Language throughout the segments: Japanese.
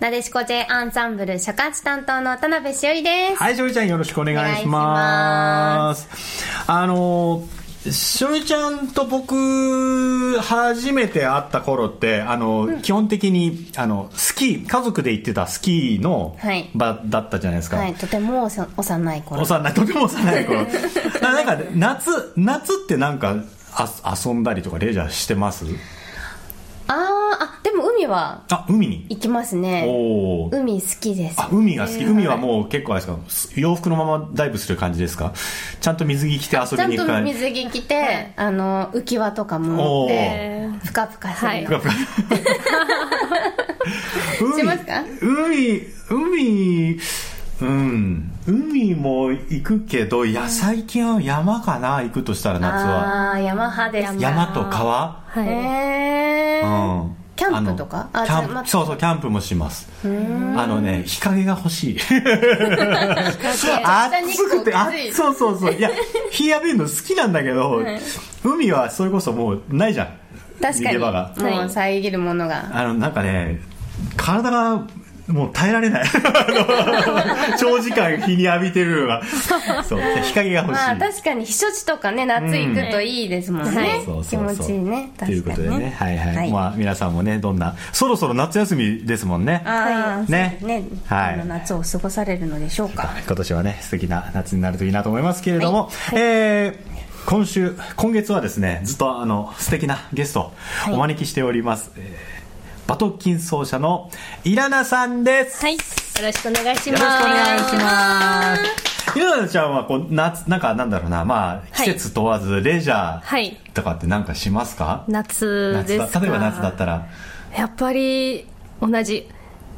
なでしこ J アンサンブル尺八担当の田辺しおりです。はい、しおりちゃんよろしくお願いします。あの、しおりちゃんと僕、初めて会った頃って、あの、基本的に、あの、スキー、家族で行ってたスキーのはい場だったじゃないですか。はい、とても幼い頃。幼い、とても幼い頃。ななんか、夏、夏ってなんか、あ遊んだりとかレジャーしてます？はあ、海に？行きますね。海好きです。あ、海が好き。海はもう結構あれですか、洋服のままダイブする感じですか？ちゃんと水着着て遊ちゃんとびに行く感じ。水着着て、あの、浮き輪とかも持って、ふかふかするの。しますか？海、海、うん。海も行くけど、いや、最近は山かな、行くとしたら夏は。あー、山派ですか。山と川？へうー。ん。キャンプとか？あのキャンプそうそう、キャンプもします。あのね、日陰が欲しい。暑くて、あそうそうそう。いや、日浴びるの好きなんだけど、海はそれこそもうないじゃん。確かに。もう遮るものが。あの、なんかね、体がもう耐えられない。長時間日に浴びてるのが。そう、日陰が欲しい。まあ確かに避暑地とかね夏行くといいですもんね、気持ちいいね。ということでね、はいはい。はい。まあ皆さんもね、どんな、そろそろ夏休みですもんね。ああね。ね。はい。夏を過ごされるのでしょうか。今年はね、素敵な夏になるといいなと思いますけれども、はい。えー今週、今月はですね、ずっとあの、素敵なゲストをお招きしております。えーバトキン奏者のイラナさんです。はい。よろしくお願いしよます。ろしくお願いします。イラナちゃんはこう夏、なんかなんだろうな、まあ、季節問わずレジャはい。ーとかってなんかしますか、夏夏ですか？だ。例えば夏だったら。やっぱり同じ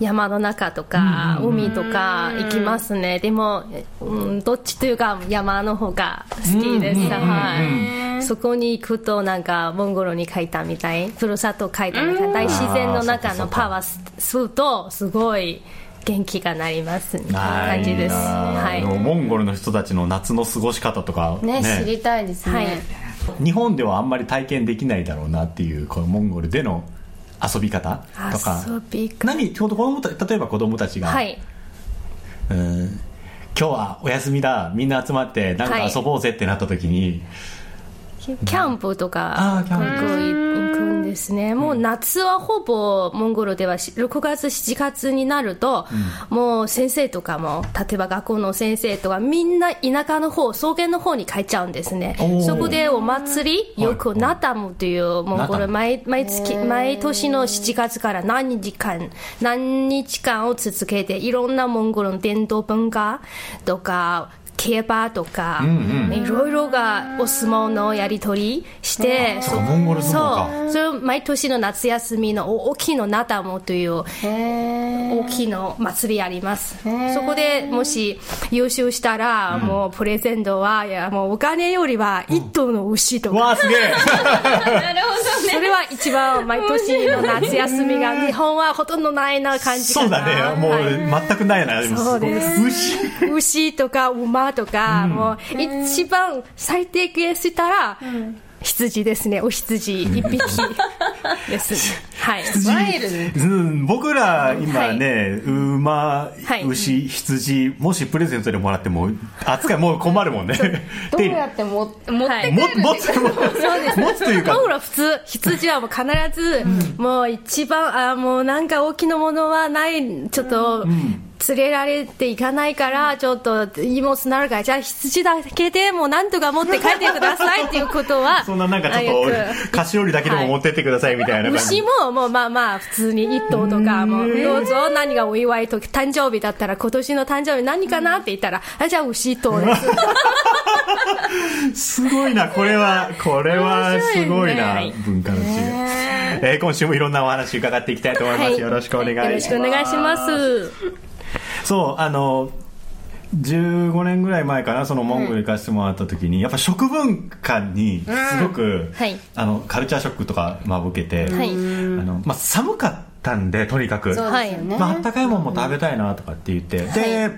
山の中とか海とか行きますね。でも、うん、どっちというか山の方が好きです、はい、そこに行くとなんかモンゴルに書いたみたい。ふるさと書いたみたい大自然の中のパワー吸うとすごい元気がなりますみたいな感じです。はい。モンゴルの人たちの夏の過ごし方とかね知りたいですね、はい。日本ではあんまり体験できないだろうなっていうこのモンゴルでの遊び方とか。遊び方。何ちょうど子供た例えば子供たちが、はい。うん今日はお休みだみんな集まってなんかはい遊ぼうぜってなった時に、キャンプ。とあかよく行くんですね、もう夏はほぼモンゴルではし6月、7月になると、もう先生とかも、例えば学校の先生とか、みんな田舎の方草原の方に帰っちゃうんですね。そこでお祭り、よくナタムという、モンゴル毎毎月、毎年の7月から何日間、何日間を続けて、いろんなモンゴルの伝統文化とか、競馬とか、いろいろがお相撲のやり取りして、そうかモンゴル相撲か。そうそれを毎年の夏休みの大きいのナタモという大きいの祭りあります。そこでもし優勝したら、もうプレゼントはいやもうお金よりは一頭の牛とか、わあすげえ。なるほどね。それは一番毎年の夏休みが日本はほとんどないな感じかそうなだね。もうはい。全くないな、そうです。牛。牛とか馬とか、もう一番最低限したら、羊ですね。お羊。一匹です。ね はい。うん、僕ら今ね、馬、はい。牛、羊、もしプレゼントでもらっても、扱いもう困るもんね。どうやっても持っても持つ、持つ持つというか、僕ら普通羊はもう必ず、もう一番あもうなんか大きなものはないちょっと、連れられていかないから、ちょっと荷物なるから、じゃあ羊だけでもうなんとか持って帰ってくださいっていうことは、そんななんかちょっと、菓子折りだけでも持ってってくださいみたいな感じ。牛ももうまあまあ普通に一頭とかもうどうぞ何がお祝いと誕生日だったら今年の誕生日何かなって言ったら、あじゃあ牛一頭です。すごいな、これは、これはすごいな、文化の違い。え。ー今週もいろんなお話伺っていきたいと思います。よろしくお願いします。よろしくお願いしますそう、あの、15年ぐらい前かなそのモンゴル行かせてもらった時に、やっぱ食文化にすごく、はい。あのカルチャーショックとか、まあ、受けて、はい。あのまあ、寒かったんでとにかく。まあったかいものも食べたいなとかって言って、で、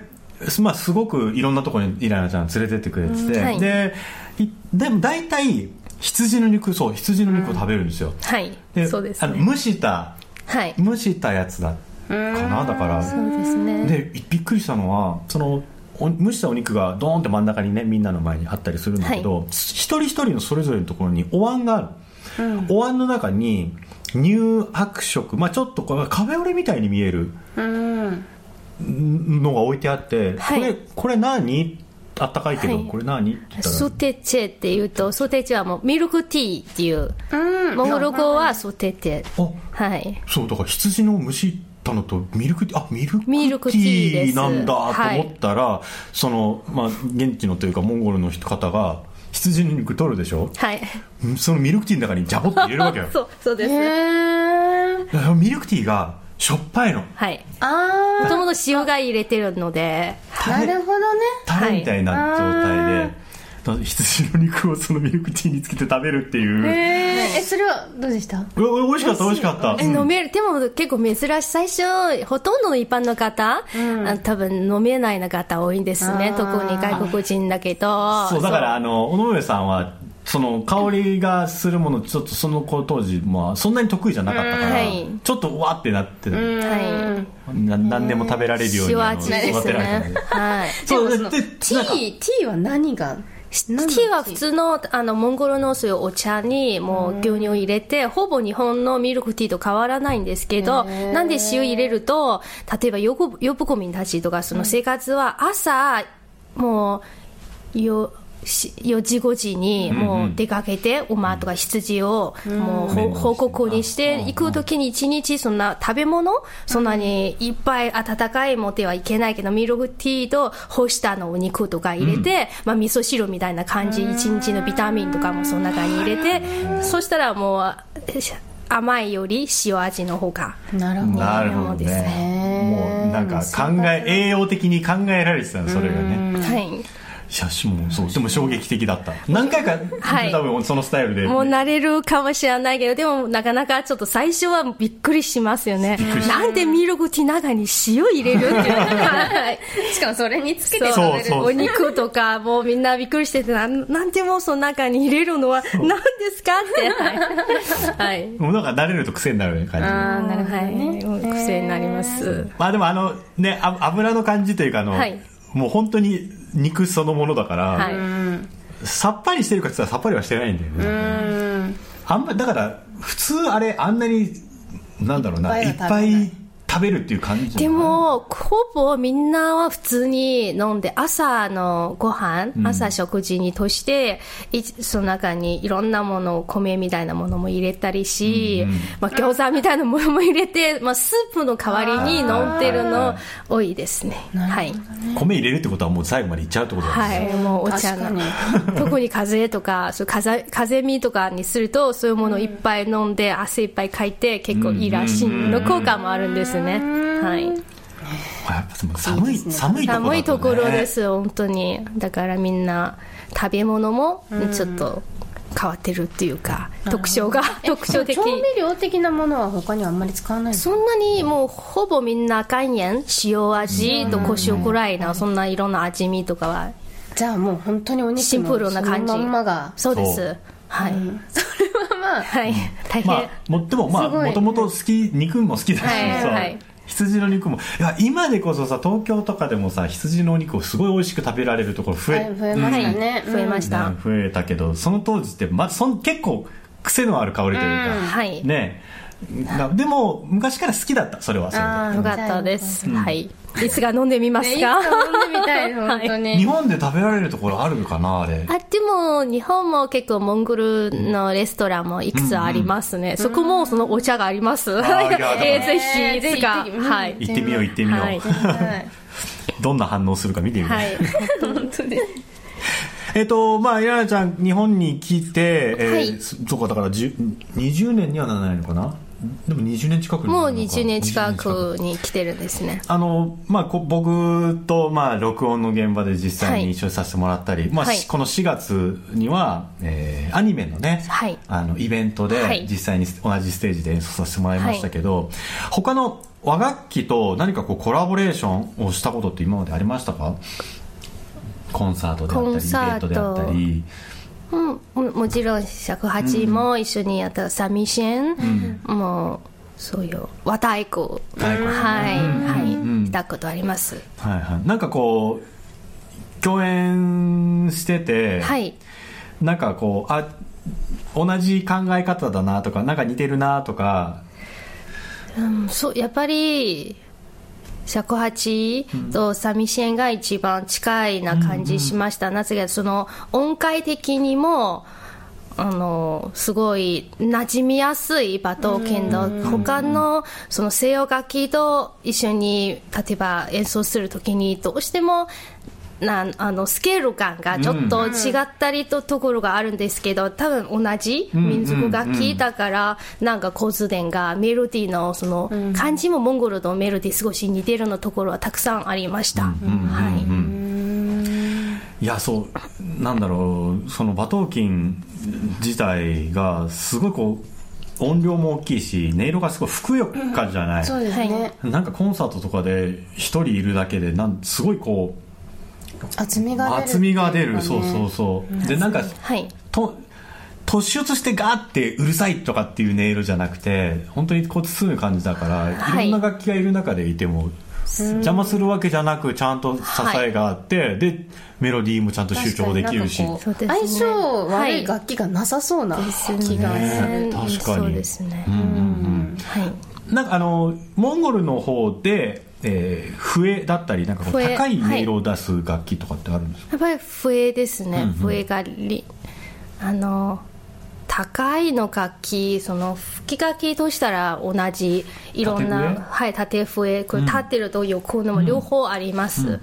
まあ、すごくいろんなところにイライナちゃん連れてってくれてて、はい。でいでも大体羊の肉そう羊の肉を食べるんですよ、はい。そうですね。あの蒸したはい。蒸したやつだかな？だからそうですね。でびっくりしたのはそのお蒸したお肉がドーンって真ん中にねみんなの前にあったりするんだけど、一人一人のそれぞれのところにお椀がある、お椀の中に乳白色、まあ、ちょっとカフェオレみたいに見えるうん。のが置いてあって、はい。これこれ何？あったかいけど、はい。これ何？って言ったら。ソテチェっていうとソテチェはもうミルクティーっていう。うん。モンゴル語はソテチェ。あはい。そうだから羊の蒸したのとミルクティー？あミルクテミルクティーなんだと思ったら、その、まあ、現地のというかモンゴルの人方が羊の肉取るでしょ？はい。そのミルクティーの中にジャボって入れるわけよ。そうそうです、ミルクティーがしょっぱいの。はい。あもともと塩が入れてるので。あなるほどね。タレみたいな状態で、だから羊の肉をそのミルクティーにつけて食べるっていう、えそれはどうでした？うわ美味しかった美味しかった。え飲める。でも結構珍しい。最初ほとんどの一般の方、あ多分飲めないの方多いんですね。特に外国人だけど。そうだからあの尾上さんはその香りがするものちょっとその子当時、まあ、そんなに得意じゃなかったから、はい。ちょっとうわってなって、はな何でも食べられるように育てられたのねではい。そうでテでィーティーは何がティーは普通のあのモンゴルのそういうお茶にもう牛乳を入れてほぼ日本のミルクティーと変わらないんですけどなんで塩入れると例えばヨブヨブコミンたちとかその生活は朝もうよし4時5時にもう出かけて馬とか羊をもうほ報告にして行く時に一日そんな食べ物そんなにいっぱい温かい持ってはいけないけどミルクティーと干したのお肉とか入れて、まあ味噌汁みたいな感じ一日のビタミンとかもその中に入れてそしたらもう甘いより塩味の方がなるほど。なるほどですね。もうなんか考え栄養的に考えられてたのそれがね。はいいやしもう。そうでも衝撃的だった。何回か、はい。多分そのスタイルで。もう慣れるかもしれないけど、でもなかなかちょっと最初はびっくりしますよね。なんでミルクティー中に塩入れるっていう。は いしかもそれにつけて食べる。お肉とかもうみんなびっくりしててなんなんでもその中に入れるのは何ですかって。はい、は いもうなんか慣れると癖になる感じ。ああなるほどはい、ねもう癖になります。まあでもあのねあ油の感じというかあの、はいもう本当に肉そのものだから、はい、さっぱりしてるかって言ったらさっぱりはしてないんだよね、うん。あんまだから普通あれあんなになんだろうないいっぱぱいは食べるっていう感じでも、ほぼみんなは普通に飲んで、朝のご飯、朝食事にとして、いその中にいろんなもの、米みたいなものも入れたりし、まあ、餃子みたいなものも入れて、まあ、スープの代わりに飲んでるの多いですね。はい。米入れるってことはもう最後までいっちゃうってことですね。はい、もうお茶の。特に風邪とかそう風風邪みとかにするとそういうものをいっぱい飲んで汗いっぱいかいて結構いいらしい。の効果もあるんですね、はい、やっぱその寒い寒いところね、寒いところです本当に。だからみんな食べ物もちょっと変わってるっていうか、特徴が特徴的。調味料的なものは他にはあんまり使わないんですかそんなにもうほぼみんな岩塩塩味と胡椒ぐらいなそんないろんな味見とかは。じゃあもう本当にお肉シンプルな感じ。そのまんまが。そうです。はい、それ はまあはい。大変、まあもでもまあもともと好き肉も好きだしさ、はいはい。羊の肉も。いや今でこそさ東京とかでもさ羊のお肉をすごい美味しく食べられるところ増え,、はい増えましたね、増えました、ね増えたけどその当時って、まあ、そん結構癖のある香りというか、はい。ね。なでも昔から好きだったそれはそれで。あーよかったです、はい。いつか飲んでみますねいつか、か飲んでみたい本当に、日本で食べられるところあるのかなあれ。あでも日本も結構モンゴルのレストランもいくつありますね、そこもそのお茶があります、ーいやだからえーぜひいつかぜひ行ってきはい。行ってみよう行ってみよう、はい。はい。どんな反応するか見てみよう、はい。本当です。えっとまあイラナちゃん日本に来て、えーはい。そそうかだから10 20年にはならないのかな？でも20年近くにもうなるのか。20年近くに来てるんですね。あの、まあ、こ僕と、まあ、録音の現場で実際に一緒にさせてもらったり、まあ、はい。しこの4月には、えーアニメのね、はい。あの、イベントではい。実際に同じステージで演奏させてもらいましたけど、他の和楽器と何かこうコラボレーションをしたことって今までありましたか？コンサートであったり、イベントであったり。うん、ももちろん尺八も一緒にやった三味線、もうそういう和太鼓。はい。はい、したことあります。はいはい。なんかこう、共演してて、はい。なんかこうあ同じ考え方だなとかなんか似てるなとか。うんそうやっぱり尺八と三味線が一番近いな感じしました、なぜかその音階的にもあのすごい馴染みやすい馬頭琴の他のその西洋楽器と一緒に例えば演奏するときにどうしてもなあのスケール感がちょっと違ったりとところがあるんですけど、多分同じ民族楽器だから、なんか小図伝がメロディーのその漢字もモンゴルのメロディー少し似てるのところはたくさんありました。はい。いやそうなんだろうその馬頭琴自体がすごいこう音量も大きいし音色がすごいふくよかじゃない、そうですね、なんかコンサートとかで一人いるだけでなんすごいこ厚みうが出る厚みが出る、そうそうそう。でなんかはい。と突出してガーってうるさいとかっていう音色じゃなくて本当にこう包む感じだから、はい。い、ろんな楽器がいる中でいても邪魔するわけじゃなくちゃんと支えがあって、でメロディーもちゃんと集中できるし。ね。相性悪はいい楽器がなさそうな気がする、ね。確かに。そうですね、はい。なんかあのモンゴルの方で、えー笛だったりなんか高い音色を出す楽器とかってあるんですか、やっぱり笛ですね、笛がり。あの高いの楽器その吹き楽器としたら同じいろんなはい縦笛。これ立ってると横のも両方あります、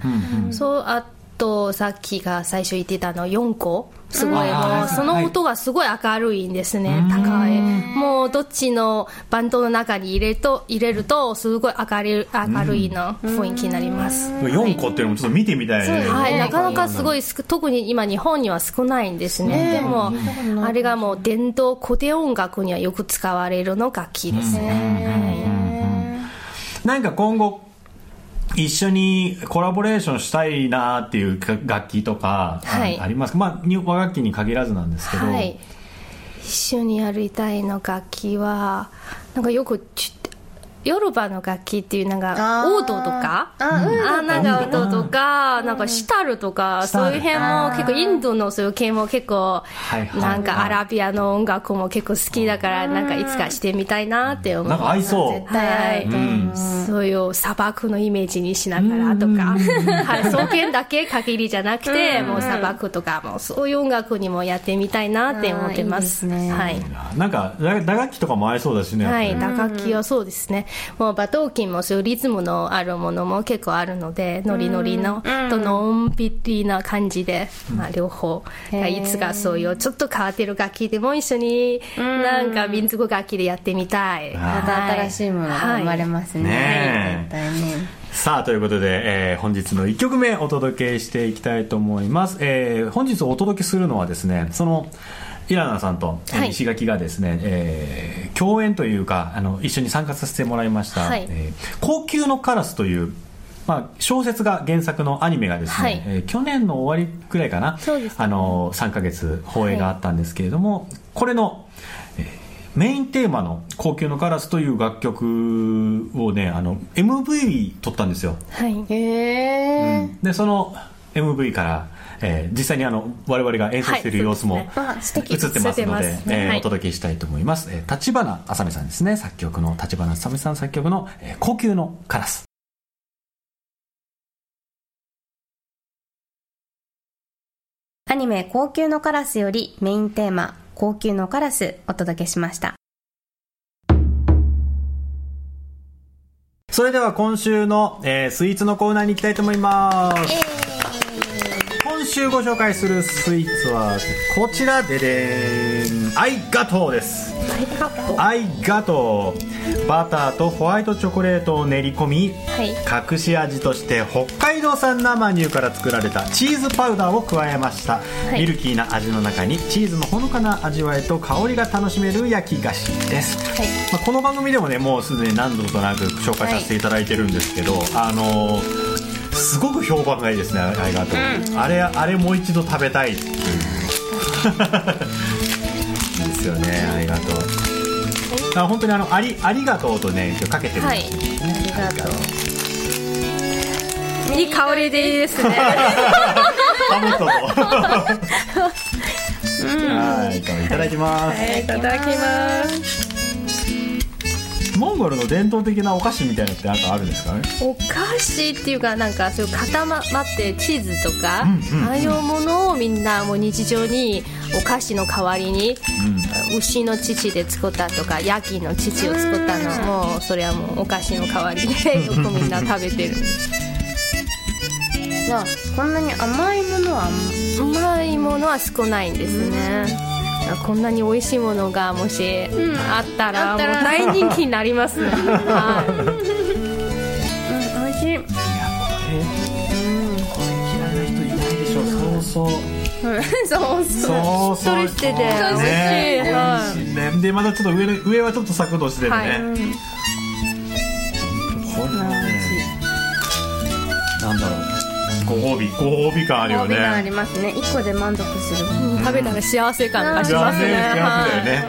そうあとさっきが最初言ってたの4個？すごい。もうその音がすごい明るいんですね、高いもうどっちのバンドの中に入れると入れるとすごい明るい明るいな雰囲気になります、4個っていうのもちょっと見てみたいね、はい、なかなかすごい少特に今日本には少ないんですね、でもあれがもう伝統古典音楽にはよく使われるの楽器ですね、なんか今後一緒にコラボレーションしたいなっていう楽器とか、あはい。ありますか？まあに和楽器に限らずなんですけど、はい。一緒にやりたいの楽器はなんかよくちヨルバの楽器っていうなんかオードとか？あうん。あなんかオードとかなんかシタルとかそういう辺も結構インドのそういう系も結構なんかアラビアの音楽も結構好きだからなんかいつかしてみたいなって思う。なんか合いそう。絶対合うと思う。そういう砂漠のイメージにしながらとか、はい、草原だけ限りじゃなくて、もう砂漠とかもそういう音楽にもやってみたいなって思ってます。あーいいですね。はい。な。んか打打楽器とかも合いそうだしね、はい、打楽器はそうですね。もう馬頭琴もそういうリズムのあるものも結構あるので、ノリノリの、とのんびりな感じで、まあ両方、いつかそういうちょっと変わってる楽器でも一緒に、なんか民族楽器でやってみたい。また新しいものが生まれますね,、ねえ。絶対ね。さあということで、えー本日の1曲目お届けしていきたいと思います、えー本日お届けするのはですねそのイラナさんと石垣がですね、えー共演というかあの一緒に参加させてもらいました「はい。えー高級のカラス」というまあ、小説が原作のアニメがですね、はい。えー去年の終わりくらいかな、ね。あの3ヶ月放映があったんですけれども、これの、えーメインテーマの「高級のカラス」という楽曲をねあの MV 撮ったんですよ。はい。へえ、でその MV から、えー実際にあの我々が演奏している様子も、映ってますのでえーお届けしたいと思います、えー立花あさみさんですね。作曲の立花あさみさん作曲の、えー高級のカラス」アニメ「高級のカラス」よりメインテーマ「高級のカラス」お届けしました。それでは今週の、えースイーツのコーナーに行きたいと思います今週ご紹介するスイーツはこちらででん。アイガトーです。アイガトー。バターとホワイトチョコレートを練り込み、はい。隠し味として北海道産生乳から作られたチーズパウダーを加えました、い。ミルキーな味の中にチーズのほのかな味わいと香りが楽しめる焼き菓子です、はい。まあ、この番組でもねもうすでに何度となく紹介させていただいてるんですけど、あのーすごく評判がいいですねありがとう、あれあれもう一度食べたい。っていう いいですよねありがとう。あ本当にあのありありがとうとねかけてるんですよね、ありがとう。いい香りですね。かぶったぞはいいただきます、いただきますモンゴルの伝統的なお菓子みたいなのってなんかあるんですかね？お菓子っていうかなんかそういう固まってチーズとか、うんうんああいうものをみんなもう日常にお菓子の代わりに、牛の乳で作ったとかヤギの乳を作ったのもそれはもうお菓子の代わりで よくみんな食べてる。こんなに甘いものはうまいものは少ないんですね、こんなに美味しいものがもしあったら,、あったら。もう大人気になります。ね、はうん美味しい。いやこれこれ嫌いな人いないでしょ そうそう。そうそう。そうそう。しっとりしてて。ね。美味しい。ね。でまたちょっと上の上はちょっとサクッとしてるね、はい。こご褒美。ご褒美感あるよね。ご褒美がありますね。一個で満足する。い食べたら幸せ感がしますね。幸せ幸せだよはい。ね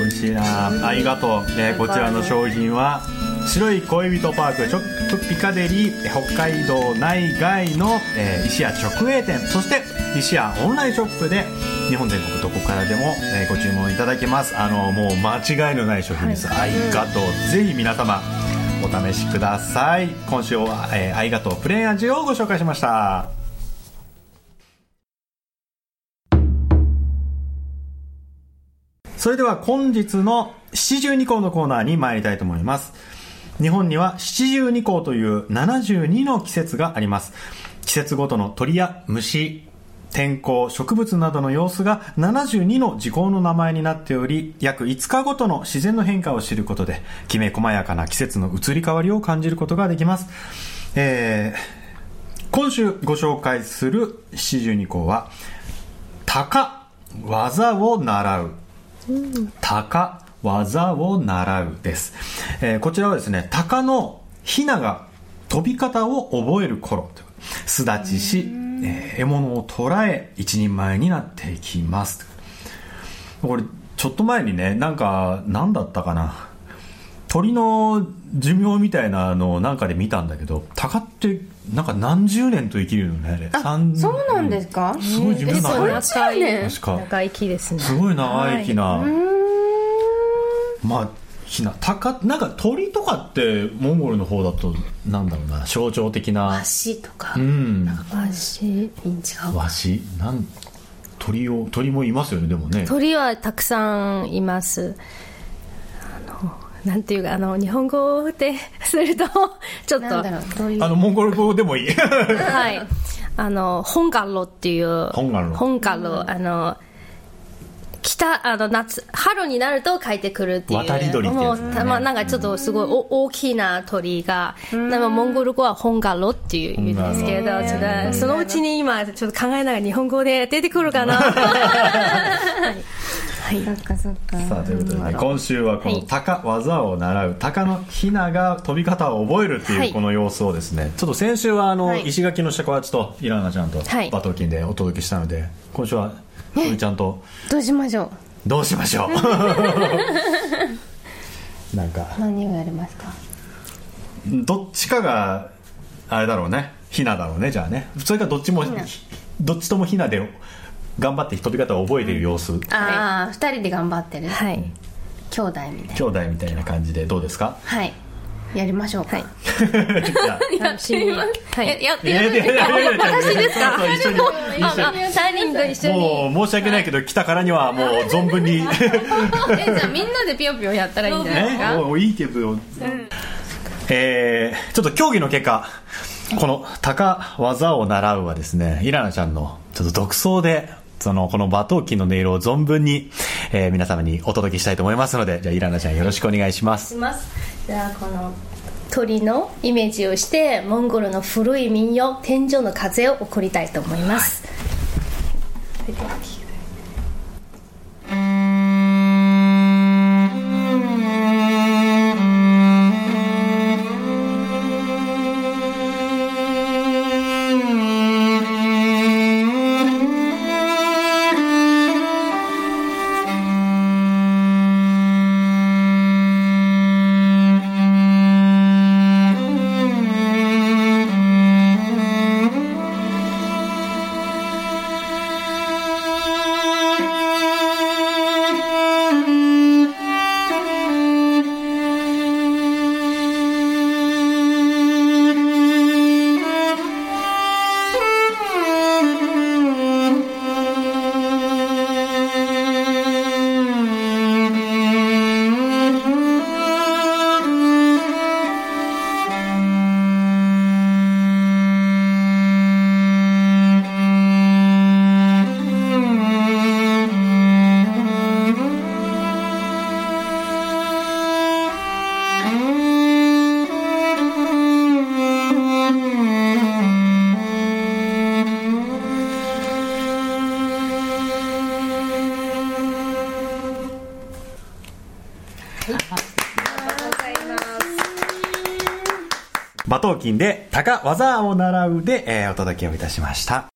美味しいな。ありがとう、ね、こちらの商品は白い恋人パークショップピカデリー北海道内外の、えー石屋直営店。そして石屋オンラインショップで日本全国どこからでも、えーご注文いただけます。あのもう間違いのない商品です、ありがとう。ぜひ皆様お試しください今週は、えー、ありがとうプレーン味をご紹介しましたそれでは本日の七十二項のコーナーに参りたいと思います。日本には七十二項という72の季節があります。季節ごとの鳥や虫、天候、植物などの様子が72の時効の名前になっており、約5日ごとの自然の変化を知ることで、きめ細やかな季節の移り変わりを感じることができます。えー今週ご紹介する七十二項は、鷹、技を習う。鷹技を習うです、えーこちらはですね鷹のヒナが飛び方を覚える頃という巣立ちし、えー獲物を捕らえ一人前になっていきます。これちょっと前にねなんか何だったかな。鳥の寿命みたいなのをなんかで見たんだけど鷹ってなんか何十年と生きるのねあれ。そうなんですか？すごい寿命長い長いね確か。長生きですね。すごい長生きな、まあひな鷹なんか鳥とかってモンゴルの方だとなんだろうな象徴的な。足とか。うん。足違うわしなん鳥を鳥もいますよねでもね。鳥はたくさんいます。あのなんていうかあの日本語ですると ちょっと。なんだろうどういうあのモンゴル語でもいい。はい。あの、本ガロっていう。本ガロ。本ガロ。あの、北、あの、夏、春になると帰ってくるっていう。渡り鳥ってやつね。もうたまあ、なんかちょっとすごいお大きな鳥が、でもモンゴル語は本ガロっていうんですけど、ちょっと、そのうちに今、ちょっと考えながら日本語で出てくるかな。はい。そっかそっか。さあということでね今週はこのはい。鷹技を習う鷹のヒナが飛び方を覚えるってはい。いうこの様子をですねちょっと先週はあのはい。石垣の尺八とイラナちゃんとはい。バトルキンでお届けしたので今週はちゃんと。どうしましょどうしましょう。なんか。う何をやりますか？どっちかがあれだろうね。ヒナだろうねじゃあね。それからどっちもナどっちともヒナで頑張って飛び方を覚えている様子。ああ二人で頑張ってる。はい。兄弟みたい兄弟みたいな感じでどうですか？はいやりましょうかはい。やっていやいやいやいやいや私ですか一緒に一緒に3人と一緒に。もう申し訳ないけど来たからにはもう存分にえじゃあみんなでぴよぴよやったらいいんじゃないですねかもういいけど、えーちょっと競技の結果この「高技を習う」はですねイラナちゃんのちょっと独創でそのこの馬頭琴の音色を存分に、えー、皆様にお届けしたいと思いますのでじゃあイラナちゃんよろしくお願いします。します。じゃあこの鳥のイメージをしてモンゴルの古い民謡「天井の風」を送りたいと思います、はい馬頭琴で高技を習うで、えー、お届けをいたしました。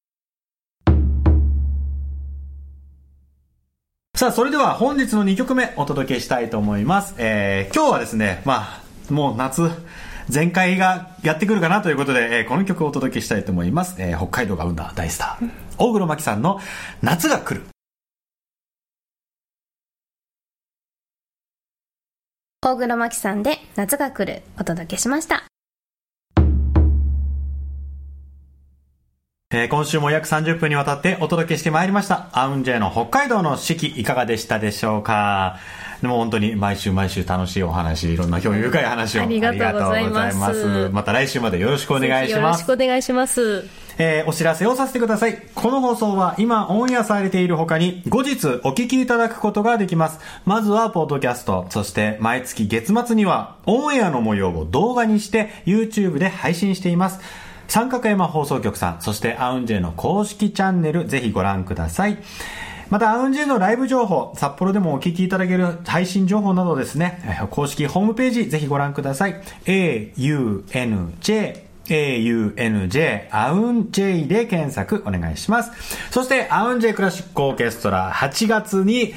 さあ、それでは本日の2曲目お届けしたいと思います。えー、今日はですね、まあ、もう夏、全開がやってくるかなということで、えー、この曲をお届けしたいと思います。えー、北海道が生んだ大スター、大黒摩季さんの夏が来る。大黒摩季さんで夏が来るお届けしました。えー、今週も約30分にわたってお届けしてまいりました。アウンジェの北海道の四季いかがでしたでしょうか？でも本当に毎週毎週楽しいお話、いろんな興味深い話をありがとうございます。また来週までよろしくお願いします。よろしくお願いします。えー、お知らせをさせてください。この放送は今オンエアされている他に後日お聞きいただくことができます。まずはポッドキャスト、そして毎月月末にはオンエアの模様を動画にして YouTube で配信しています。三角山放送局さん、そしてアウンジェの公式チャンネル、ぜひご覧ください。また、アウンジェのライブ情報、札幌でもお聞きいただける配信情報などですね、公式ホームページ、ぜひご覧ください。aunj AUNJ、アウン J で検索お願いします。そして、アウン J クラシックオーケストラ8月に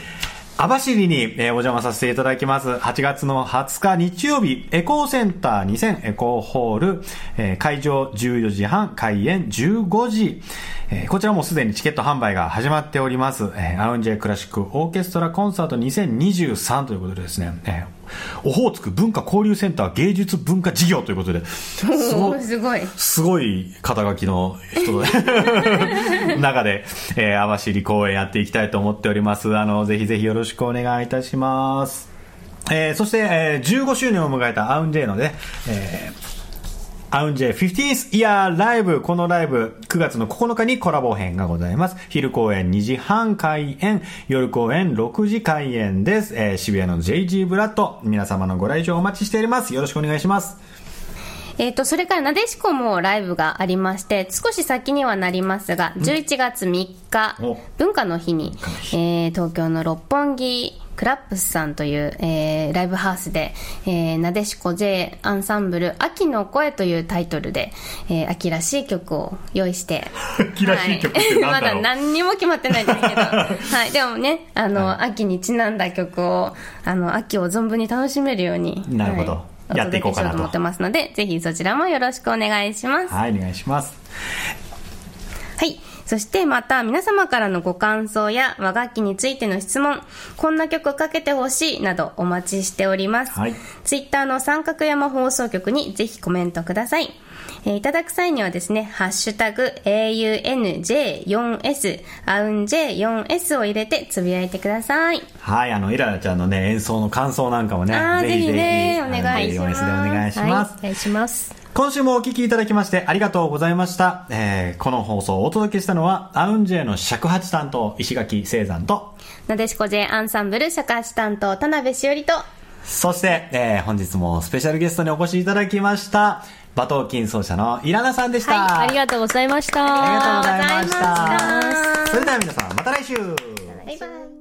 網走に、えー、お邪魔させていただきます。8月の20日日曜日、エコーセンター2000エコーホール、え、会場14時半、開演15時。え、こちらもすでにチケット販売が始まっております。え、アウンジェクラシックオーケストラコンサート2023ということでですね、オホーツク文化交流センター芸術文化事業ということで、すご すごい。すごい肩書きの人で 中で、えー、網走公演やっていきたいと思っております。あの、ぜひぜひよろしくお願いいたします。えー、そして、えー、15周年を迎えたアウンジェイのね、えーアウンジェ 15th Year Live このライブ9月の9日にコラボ編がございます。昼公演2時半開演、夜公演6時開演です。えー、渋谷の JG ブラッド皆様のご来場お待ちしております。よろしくお願いします。えっ、ー、と、それからなでしこもライブがありまして、少し先にはなりますが、11月3日、文化の日に、えー、東京の六本木クラップスさんという、えー、ライブハウスで、えー、なでしこ J アンサンブル秋の声というタイトルで、えー、秋らしい曲を用意して。秋らしい曲って まだ何にも決まってないんですけど、はい、でもね、あの、はい、秋にちなんだ曲を、あの、秋を存分に楽しめるように。なるほど。はいやっていこうかなと思ってますので、ぜひそちらもよろしくお願いします。はい、お願いします。はい。そしてまた皆様からのご感想や和楽器についての質問、こんな曲かけてほしいなどお待ちしております。はい、ツイッターの三角山放送局にぜひコメントください。えーいただく際にはですね、ハッシュタグ AUNJ4S、アウン J4S を入れてつぶやいてください。はい、あの、イララちゃんのね、演奏の感想なんかもね、あーぜひぜひ、ねお願いします J4S でお願いします。お願いします今週もお聞きいただきましてありがとうございました。えーこの放送をお届けしたのは、アウンジェの尺八担当、石垣聖山と、なでしこ J アンサンブル尺八担当、田辺しおりと、そして、えー本日もスペシャルゲストにお越しいただきました、馬頭琴奏者のイラナさんでした。はいありがとうございましたありがとうございました。それでは皆さん、また来週バイバイ。